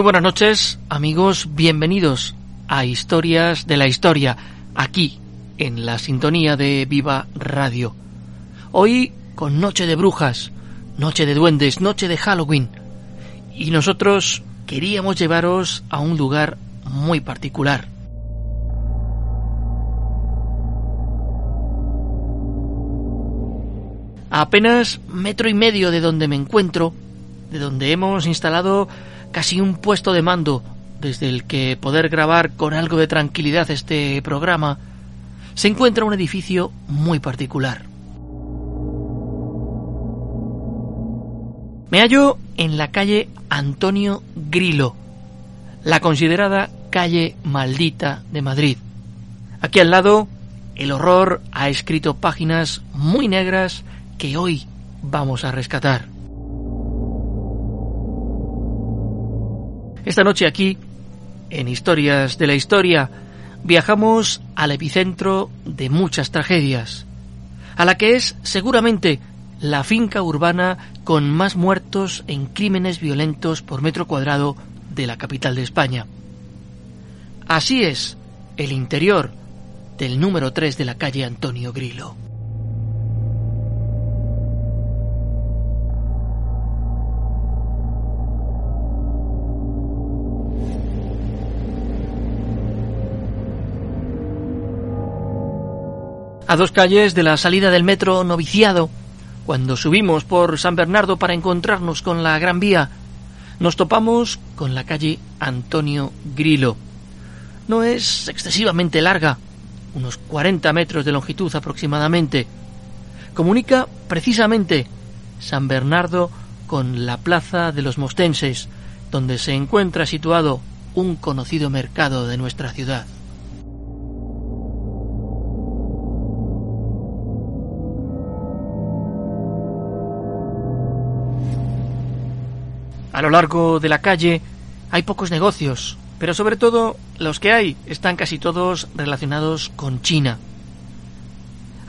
Muy buenas noches, amigos, bienvenidos a Historias de la Historia, aquí en la sintonía de Viva Radio. Hoy con Noche de Brujas, Noche de Duendes, Noche de Halloween. Y nosotros queríamos llevaros a un lugar muy particular. A apenas metro y medio de donde me encuentro, de donde hemos instalado casi un puesto de mando desde el que poder grabar con algo de tranquilidad este programa, se encuentra un edificio muy particular. Me hallo en la calle Antonio Grilo, la considerada calle maldita de Madrid. Aquí al lado, el horror ha escrito páginas muy negras que hoy vamos a rescatar. Esta noche aquí, en Historias de la Historia, viajamos al epicentro de muchas tragedias, a la que es seguramente la finca urbana con más muertos en crímenes violentos por metro cuadrado de la capital de España. Así es el interior del número 3 de la calle Antonio Grilo. A dos calles de la salida del metro Noviciado, cuando subimos por San Bernardo para encontrarnos con la Gran Vía, nos topamos con la calle Antonio Grilo. No es excesivamente larga, unos 40 metros de longitud aproximadamente. Comunica precisamente San Bernardo con la Plaza de los Mostenses, donde se encuentra situado un conocido mercado de nuestra ciudad. A lo largo de la calle hay pocos negocios, pero sobre todo los que hay están casi todos relacionados con China.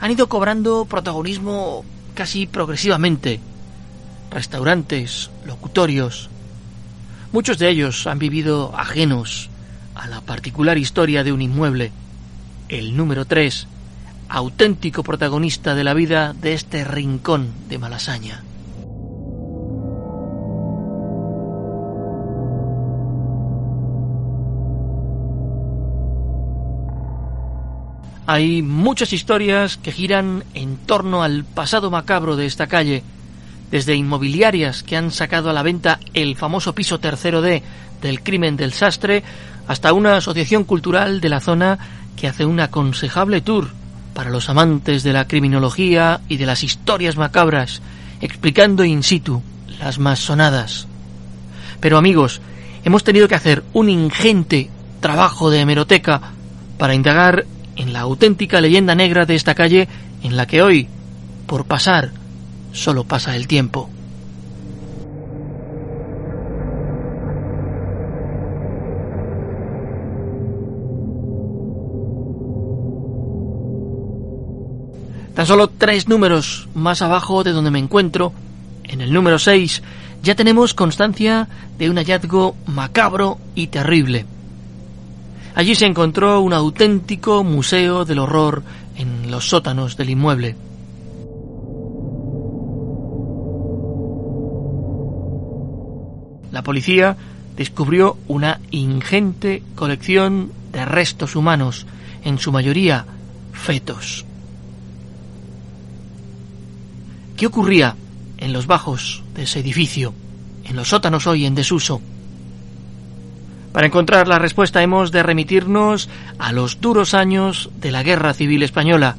Han ido cobrando protagonismo casi progresivamente. Restaurantes, locutorios. Muchos de ellos han vivido ajenos a la particular historia de un inmueble. El número 3, auténtico protagonista de la vida de este rincón de Malasaña. Hay muchas historias que giran en torno al pasado macabro de esta calle, desde inmobiliarias que han sacado a la venta el famoso piso tercero D del crimen del sastre, hasta una asociación cultural de la zona que hace un aconsejable tour para los amantes de la criminología y de las historias macabras, explicando in situ las más sonadas. Pero amigos, hemos tenido que hacer un ingente trabajo de hemeroteca para indagar en la auténtica leyenda negra de esta calle en la que hoy, por pasar, solo pasa el tiempo. Tan solo tres números más abajo de donde me encuentro, en el número 6, ya tenemos constancia de un hallazgo macabro y terrible. Allí se encontró un auténtico museo del horror en los sótanos del inmueble. La policía descubrió una ingente colección de restos humanos, en su mayoría fetos. ¿Qué ocurría en los bajos de ese edificio, en los sótanos hoy en desuso? Para encontrar la respuesta hemos de remitirnos a los duros años de la Guerra Civil Española,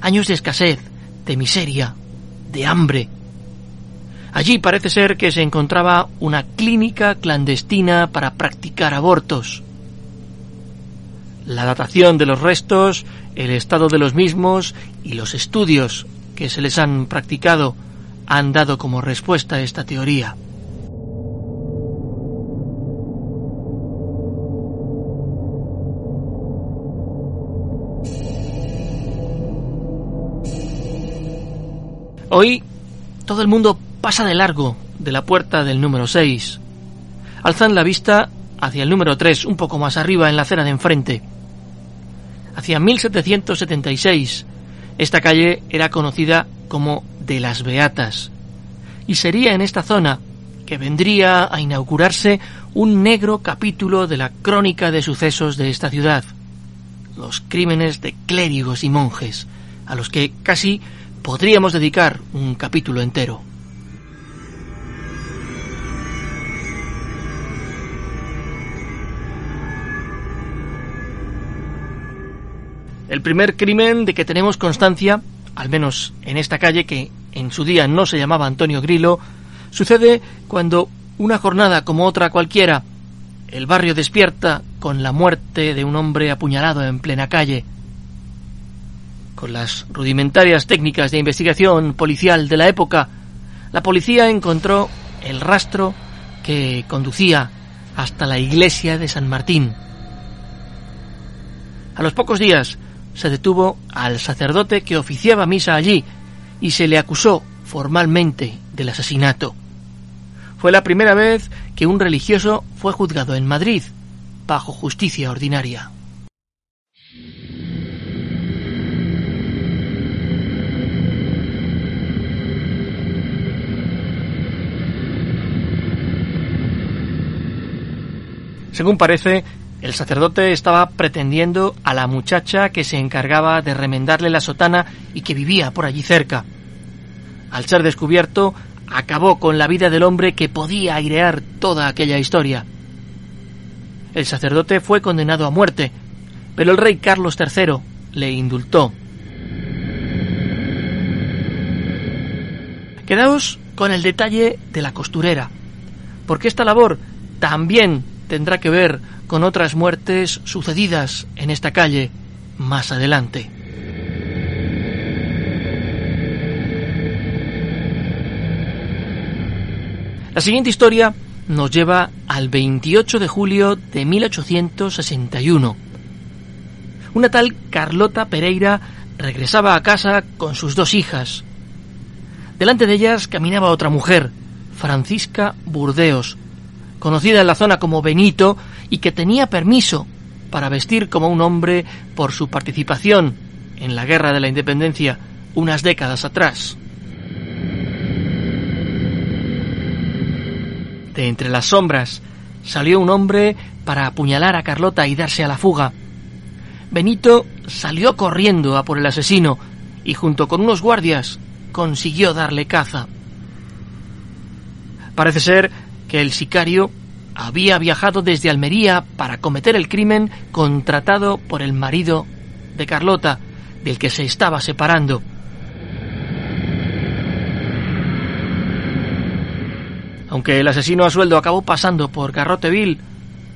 años de escasez, de miseria, de hambre. Allí parece ser que se encontraba una clínica clandestina para practicar abortos. La datación de los restos, el estado de los mismos y los estudios que se les han practicado han dado como respuesta a esta teoría. Hoy todo el mundo pasa de largo de la puerta del número 6. Alzan la vista hacia el número 3, un poco más arriba en la acera de enfrente. Hacia 1776, esta calle era conocida como de las Beatas, y sería en esta zona que vendría a inaugurarse un negro capítulo de la crónica de sucesos de esta ciudad, los crímenes de clérigos y monjes, a los que casi podríamos dedicar un capítulo entero. El primer crimen de que tenemos constancia, al menos en esta calle que en su día no se llamaba Antonio Grillo, sucede cuando una jornada como otra cualquiera, el barrio despierta con la muerte de un hombre apuñalado en plena calle con las rudimentarias técnicas de investigación policial de la época, la policía encontró el rastro que conducía hasta la iglesia de San Martín. A los pocos días se detuvo al sacerdote que oficiaba misa allí y se le acusó formalmente del asesinato. Fue la primera vez que un religioso fue juzgado en Madrid bajo justicia ordinaria. Según parece, el sacerdote estaba pretendiendo a la muchacha que se encargaba de remendarle la sotana y que vivía por allí cerca. Al ser descubierto, acabó con la vida del hombre que podía airear toda aquella historia. El sacerdote fue condenado a muerte, pero el rey Carlos III le indultó. Quedaos con el detalle de la costurera, porque esta labor también tendrá que ver con otras muertes sucedidas en esta calle más adelante. La siguiente historia nos lleva al 28 de julio de 1861. Una tal Carlota Pereira regresaba a casa con sus dos hijas. Delante de ellas caminaba otra mujer, Francisca Burdeos, conocida en la zona como Benito, y que tenía permiso para vestir como un hombre por su participación en la Guerra de la Independencia unas décadas atrás. De entre las sombras salió un hombre para apuñalar a Carlota y darse a la fuga. Benito salió corriendo a por el asesino y junto con unos guardias consiguió darle caza. Parece ser que el sicario había viajado desde Almería para cometer el crimen contratado por el marido de Carlota, del que se estaba separando. Aunque el asesino a sueldo acabó pasando por Garroteville,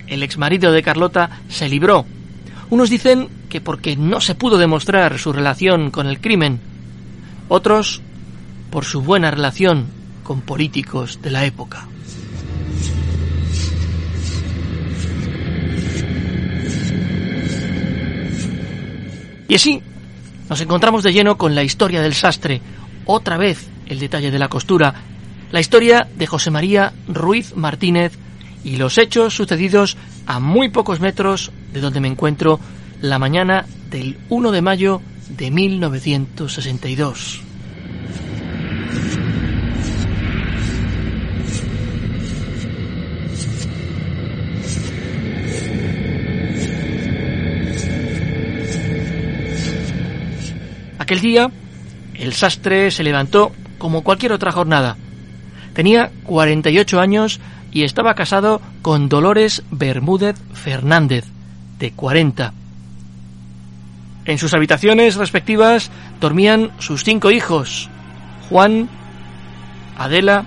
el exmarido de Carlota se libró. Unos dicen que porque no se pudo demostrar su relación con el crimen, otros por su buena relación con políticos de la época. Y así nos encontramos de lleno con la historia del sastre, otra vez el detalle de la costura, la historia de José María Ruiz Martínez y los hechos sucedidos a muy pocos metros de donde me encuentro la mañana del 1 de mayo de 1962. Aquel día, el sastre se levantó como cualquier otra jornada. Tenía 48 años y estaba casado con Dolores Bermúdez Fernández, de 40. En sus habitaciones respectivas dormían sus cinco hijos, Juan, Adela,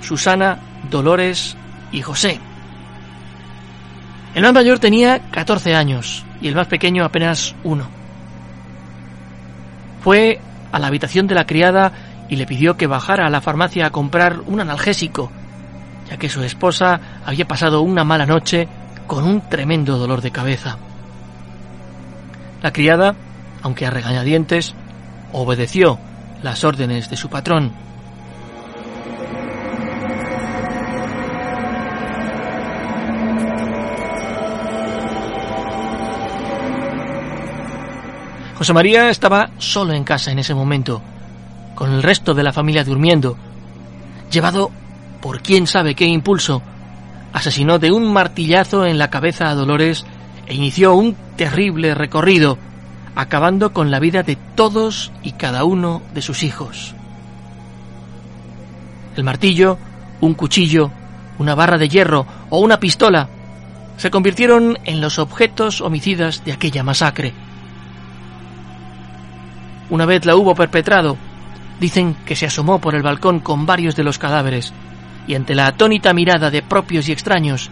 Susana, Dolores y José. El más mayor tenía 14 años y el más pequeño apenas uno. Fue a la habitación de la criada y le pidió que bajara a la farmacia a comprar un analgésico, ya que su esposa había pasado una mala noche con un tremendo dolor de cabeza. La criada, aunque a regañadientes, obedeció las órdenes de su patrón. José María estaba solo en casa en ese momento, con el resto de la familia durmiendo. Llevado por quién sabe qué impulso, asesinó de un martillazo en la cabeza a Dolores e inició un terrible recorrido, acabando con la vida de todos y cada uno de sus hijos. El martillo, un cuchillo, una barra de hierro o una pistola se convirtieron en los objetos homicidas de aquella masacre. Una vez la hubo perpetrado, dicen que se asomó por el balcón con varios de los cadáveres y ante la atónita mirada de propios y extraños,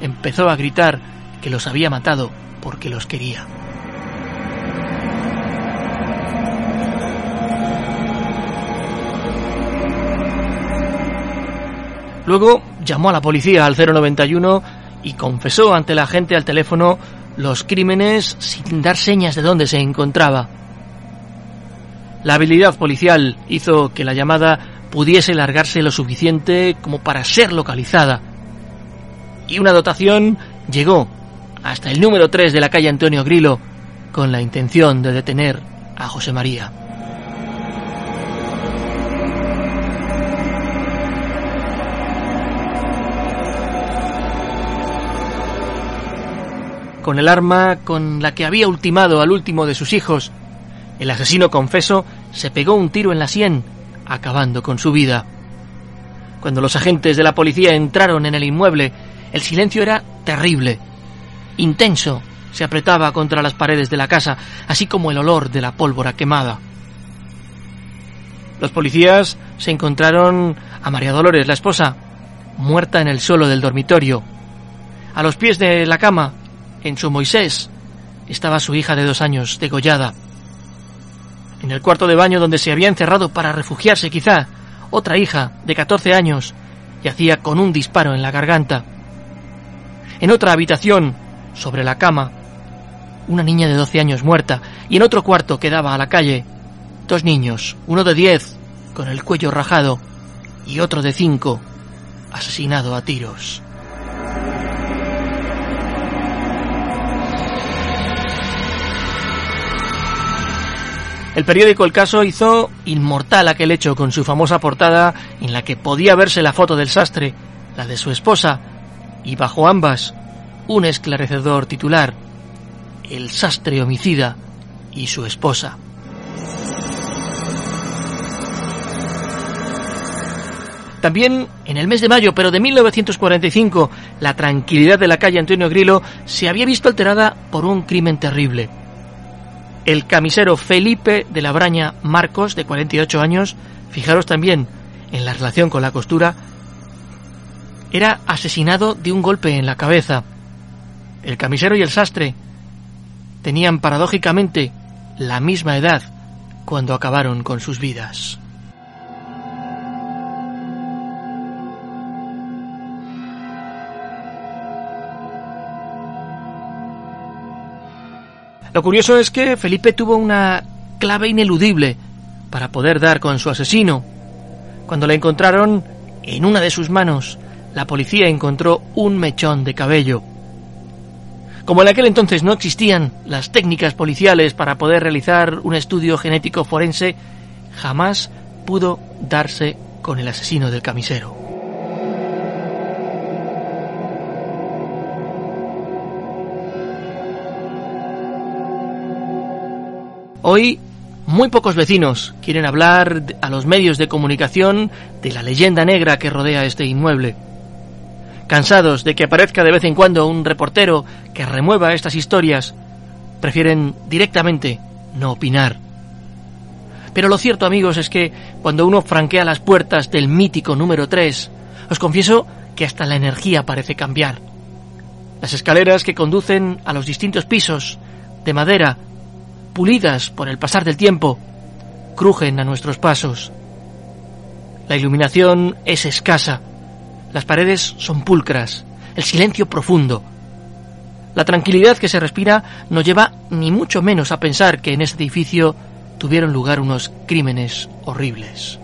empezó a gritar que los había matado porque los quería. Luego llamó a la policía al 091 y confesó ante la gente al teléfono los crímenes sin dar señas de dónde se encontraba. La habilidad policial hizo que la llamada pudiese largarse lo suficiente como para ser localizada. Y una dotación llegó hasta el número 3 de la calle Antonio Grilo con la intención de detener a José María. Con el arma con la que había ultimado al último de sus hijos, el asesino confeso se pegó un tiro en la sien, acabando con su vida. Cuando los agentes de la policía entraron en el inmueble, el silencio era terrible. Intenso se apretaba contra las paredes de la casa, así como el olor de la pólvora quemada. Los policías se encontraron a María Dolores, la esposa, muerta en el suelo del dormitorio. A los pies de la cama, en su Moisés, estaba su hija de dos años, degollada. En el cuarto de baño donde se había encerrado para refugiarse quizá, otra hija de 14 años yacía con un disparo en la garganta. En otra habitación, sobre la cama, una niña de 12 años muerta y en otro cuarto que daba a la calle, dos niños, uno de 10 con el cuello rajado y otro de 5 asesinado a tiros. El periódico El Caso hizo inmortal aquel hecho con su famosa portada en la que podía verse la foto del sastre, la de su esposa, y bajo ambas un esclarecedor titular, El sastre homicida y su esposa. También en el mes de mayo, pero de 1945, la tranquilidad de la calle Antonio Grillo se había visto alterada por un crimen terrible el camisero Felipe de la Braña Marcos, de 48 años, fijaros también en la relación con la costura, era asesinado de un golpe en la cabeza. El camisero y el sastre tenían paradójicamente la misma edad cuando acabaron con sus vidas. Lo curioso es que Felipe tuvo una clave ineludible para poder dar con su asesino. Cuando la encontraron, en una de sus manos, la policía encontró un mechón de cabello. Como en aquel entonces no existían las técnicas policiales para poder realizar un estudio genético forense, jamás pudo darse con el asesino del camisero. Hoy muy pocos vecinos quieren hablar a los medios de comunicación de la leyenda negra que rodea este inmueble. Cansados de que aparezca de vez en cuando un reportero que remueva estas historias, prefieren directamente no opinar. Pero lo cierto, amigos, es que cuando uno franquea las puertas del mítico número 3, os confieso que hasta la energía parece cambiar. Las escaleras que conducen a los distintos pisos, de madera, pulidas por el pasar del tiempo, crujen a nuestros pasos. La iluminación es escasa, las paredes son pulcras, el silencio profundo. La tranquilidad que se respira no lleva ni mucho menos a pensar que en este edificio tuvieron lugar unos crímenes horribles.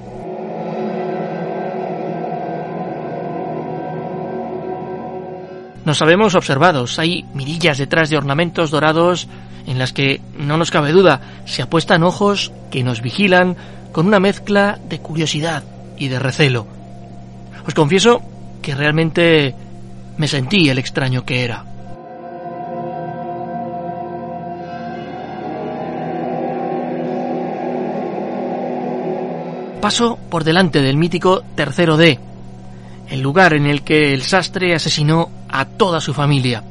Nos sabemos observados, hay mirillas detrás de ornamentos dorados en las que, no nos cabe duda, se apuestan ojos que nos vigilan con una mezcla de curiosidad y de recelo. Os confieso que realmente me sentí el extraño que era. Paso por delante del mítico tercero D, el lugar en el que el sastre asesinó a toda su familia.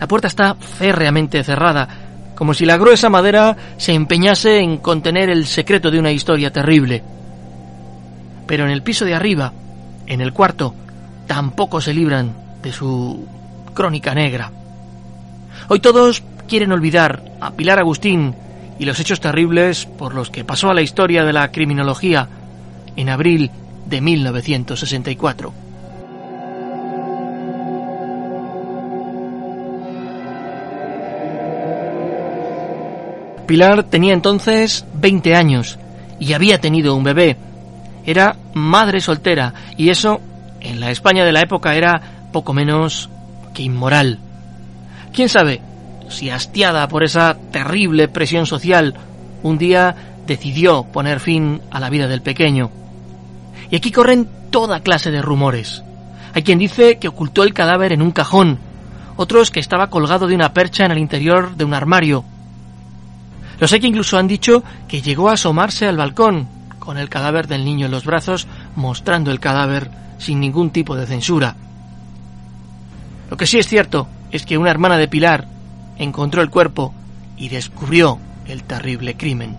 La puerta está férreamente cerrada, como si la gruesa madera se empeñase en contener el secreto de una historia terrible. Pero en el piso de arriba, en el cuarto, tampoco se libran de su crónica negra. Hoy todos quieren olvidar a Pilar Agustín y los hechos terribles por los que pasó a la historia de la criminología en abril de 1964. Pilar tenía entonces 20 años y había tenido un bebé. Era madre soltera y eso, en la España de la época, era poco menos que inmoral. ¿Quién sabe si hastiada por esa terrible presión social, un día decidió poner fin a la vida del pequeño? Y aquí corren toda clase de rumores. Hay quien dice que ocultó el cadáver en un cajón, otros que estaba colgado de una percha en el interior de un armario, los hay que incluso han dicho que llegó a asomarse al balcón, con el cadáver del niño en los brazos, mostrando el cadáver sin ningún tipo de censura. Lo que sí es cierto es que una hermana de Pilar encontró el cuerpo y descubrió el terrible crimen.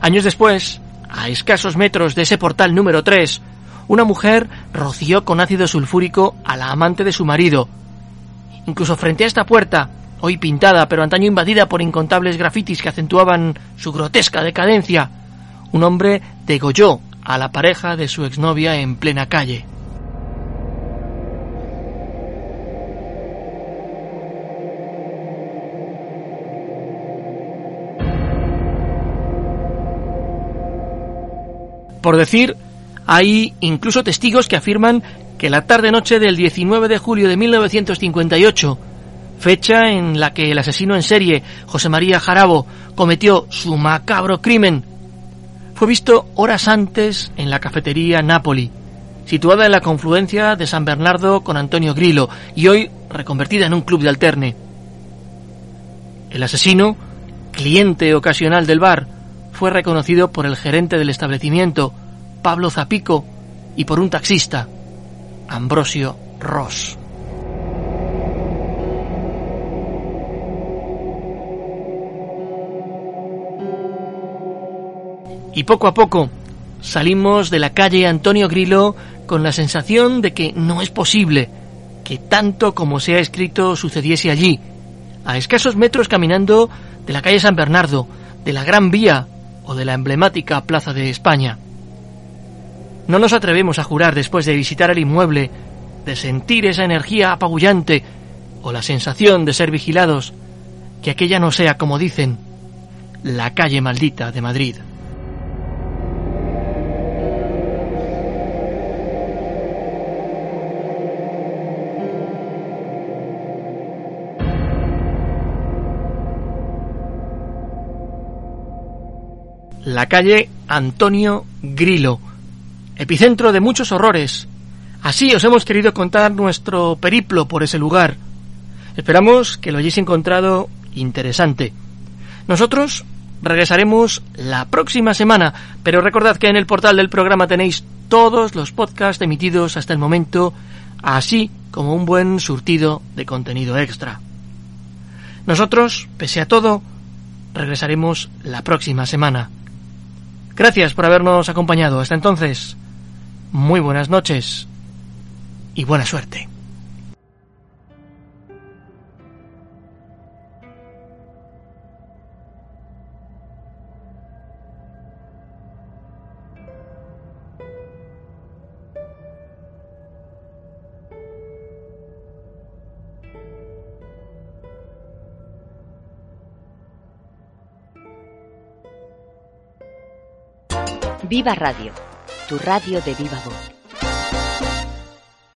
Años después, a escasos metros de ese portal número 3, una mujer roció con ácido sulfúrico a la amante de su marido. Incluso frente a esta puerta, hoy pintada pero antaño invadida por incontables grafitis que acentuaban su grotesca decadencia, un hombre degolló a la pareja de su exnovia en plena calle. Por decir hay incluso testigos que afirman que la tarde-noche del 19 de julio de 1958, fecha en la que el asesino en serie José María Jarabo cometió su macabro crimen, fue visto horas antes en la cafetería Napoli, situada en la confluencia de San Bernardo con Antonio Grillo y hoy reconvertida en un club de alterne. El asesino, cliente ocasional del bar, fue reconocido por el gerente del establecimiento, Pablo Zapico y por un taxista, Ambrosio Ross. Y poco a poco salimos de la calle Antonio Grillo con la sensación de que no es posible que tanto como se ha escrito sucediese allí, a escasos metros caminando de la calle San Bernardo, de la Gran Vía o de la emblemática Plaza de España. No nos atrevemos a jurar después de visitar el inmueble, de sentir esa energía apabullante o la sensación de ser vigilados, que aquella no sea, como dicen, la calle maldita de Madrid. La calle Antonio Grilo, epicentro de muchos horrores. Así os hemos querido contar nuestro periplo por ese lugar. Esperamos que lo hayáis encontrado interesante. Nosotros regresaremos la próxima semana, pero recordad que en el portal del programa tenéis todos los podcasts emitidos hasta el momento, así como un buen surtido de contenido extra. Nosotros, pese a todo, regresaremos la próxima semana. Gracias por habernos acompañado. Hasta entonces, muy buenas noches y buena suerte. Viva Radio, tu radio de viva voz.